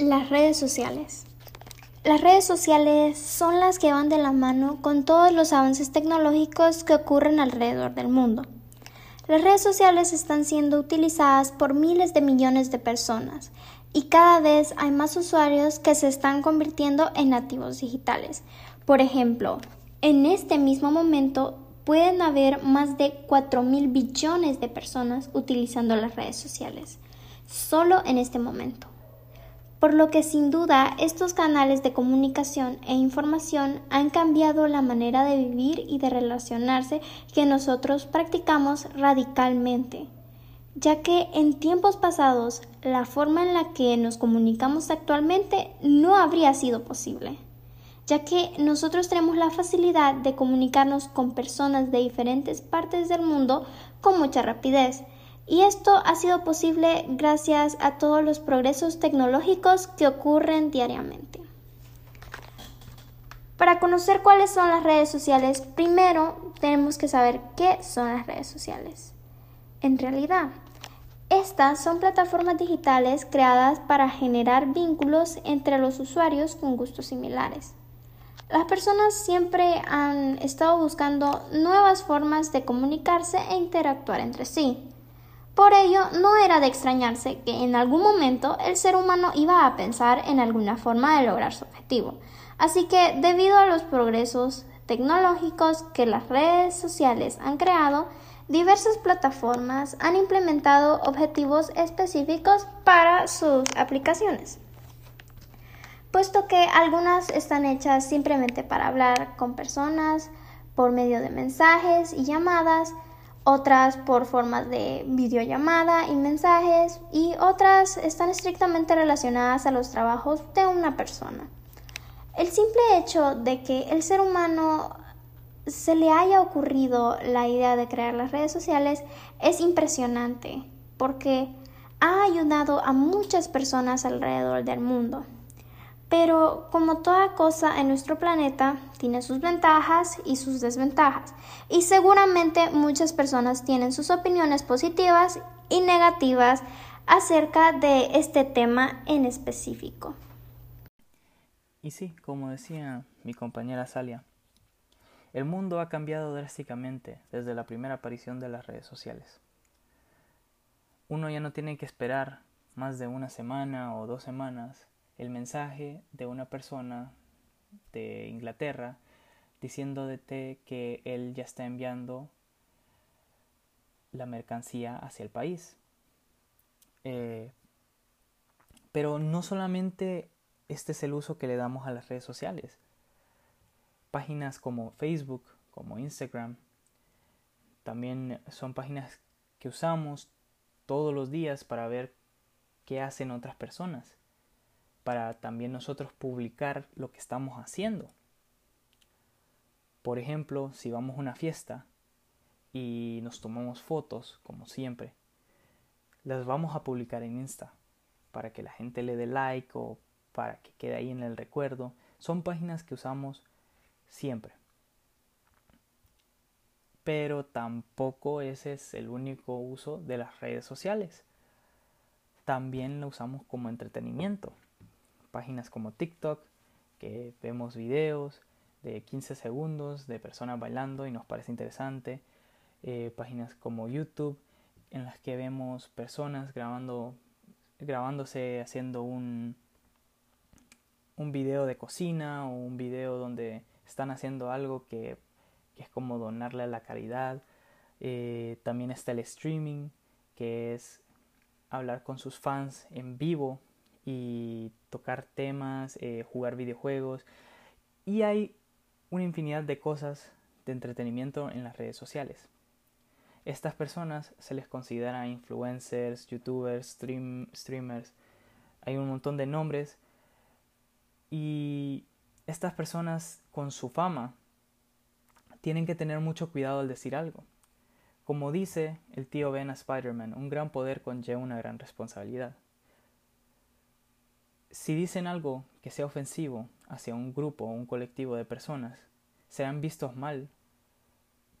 Las redes sociales. Las redes sociales son las que van de la mano con todos los avances tecnológicos que ocurren alrededor del mundo. Las redes sociales están siendo utilizadas por miles de millones de personas y cada vez hay más usuarios que se están convirtiendo en nativos digitales. Por ejemplo, en este mismo momento pueden haber más de 4 mil billones de personas utilizando las redes sociales, solo en este momento por lo que sin duda estos canales de comunicación e información han cambiado la manera de vivir y de relacionarse que nosotros practicamos radicalmente, ya que en tiempos pasados la forma en la que nos comunicamos actualmente no habría sido posible, ya que nosotros tenemos la facilidad de comunicarnos con personas de diferentes partes del mundo con mucha rapidez, y esto ha sido posible gracias a todos los progresos tecnológicos que ocurren diariamente. Para conocer cuáles son las redes sociales, primero tenemos que saber qué son las redes sociales. En realidad, estas son plataformas digitales creadas para generar vínculos entre los usuarios con gustos similares. Las personas siempre han estado buscando nuevas formas de comunicarse e interactuar entre sí. Por ello, no era de extrañarse que en algún momento el ser humano iba a pensar en alguna forma de lograr su objetivo. Así que, debido a los progresos tecnológicos que las redes sociales han creado, diversas plataformas han implementado objetivos específicos para sus aplicaciones. Puesto que algunas están hechas simplemente para hablar con personas por medio de mensajes y llamadas, otras por formas de videollamada y mensajes y otras están estrictamente relacionadas a los trabajos de una persona. El simple hecho de que el ser humano se le haya ocurrido la idea de crear las redes sociales es impresionante porque ha ayudado a muchas personas alrededor del mundo. Pero como toda cosa en nuestro planeta, tiene sus ventajas y sus desventajas. Y seguramente muchas personas tienen sus opiniones positivas y negativas acerca de este tema en específico. Y sí, como decía mi compañera Salia, el mundo ha cambiado drásticamente desde la primera aparición de las redes sociales. Uno ya no tiene que esperar más de una semana o dos semanas el mensaje de una persona de Inglaterra diciéndote que él ya está enviando la mercancía hacia el país. Eh, pero no solamente este es el uso que le damos a las redes sociales. Páginas como Facebook, como Instagram, también son páginas que usamos todos los días para ver qué hacen otras personas para también nosotros publicar lo que estamos haciendo. Por ejemplo, si vamos a una fiesta y nos tomamos fotos, como siempre, las vamos a publicar en Insta para que la gente le dé like o para que quede ahí en el recuerdo. Son páginas que usamos siempre. Pero tampoco ese es el único uso de las redes sociales. También lo usamos como entretenimiento páginas como TikTok, que vemos videos de 15 segundos de personas bailando y nos parece interesante. Eh, páginas como YouTube, en las que vemos personas grabando, grabándose haciendo un, un video de cocina o un video donde están haciendo algo que, es como donarle a la caridad. Eh, también está el streaming, que es hablar con sus fans en vivo y tocar temas, eh, jugar videojuegos y hay una infinidad de cosas de entretenimiento en las redes sociales. Estas personas se les considera influencers, youtubers, stream, streamers, hay un montón de nombres y estas personas con su fama tienen que tener mucho cuidado al decir algo. Como dice el tío Ben a Spider-Man, un gran poder conlleva una gran responsabilidad si dicen algo que sea ofensivo hacia un grupo o un colectivo de personas, serán vistos mal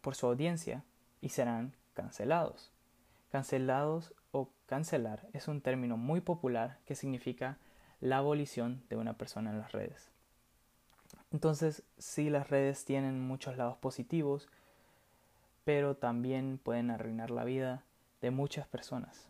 por su audiencia y serán cancelados. Cancelados o cancelar es un término muy popular que significa la abolición de una persona en las redes. Entonces, sí, las redes tienen muchos lados positivos, pero también pueden arruinar la vida de muchas personas.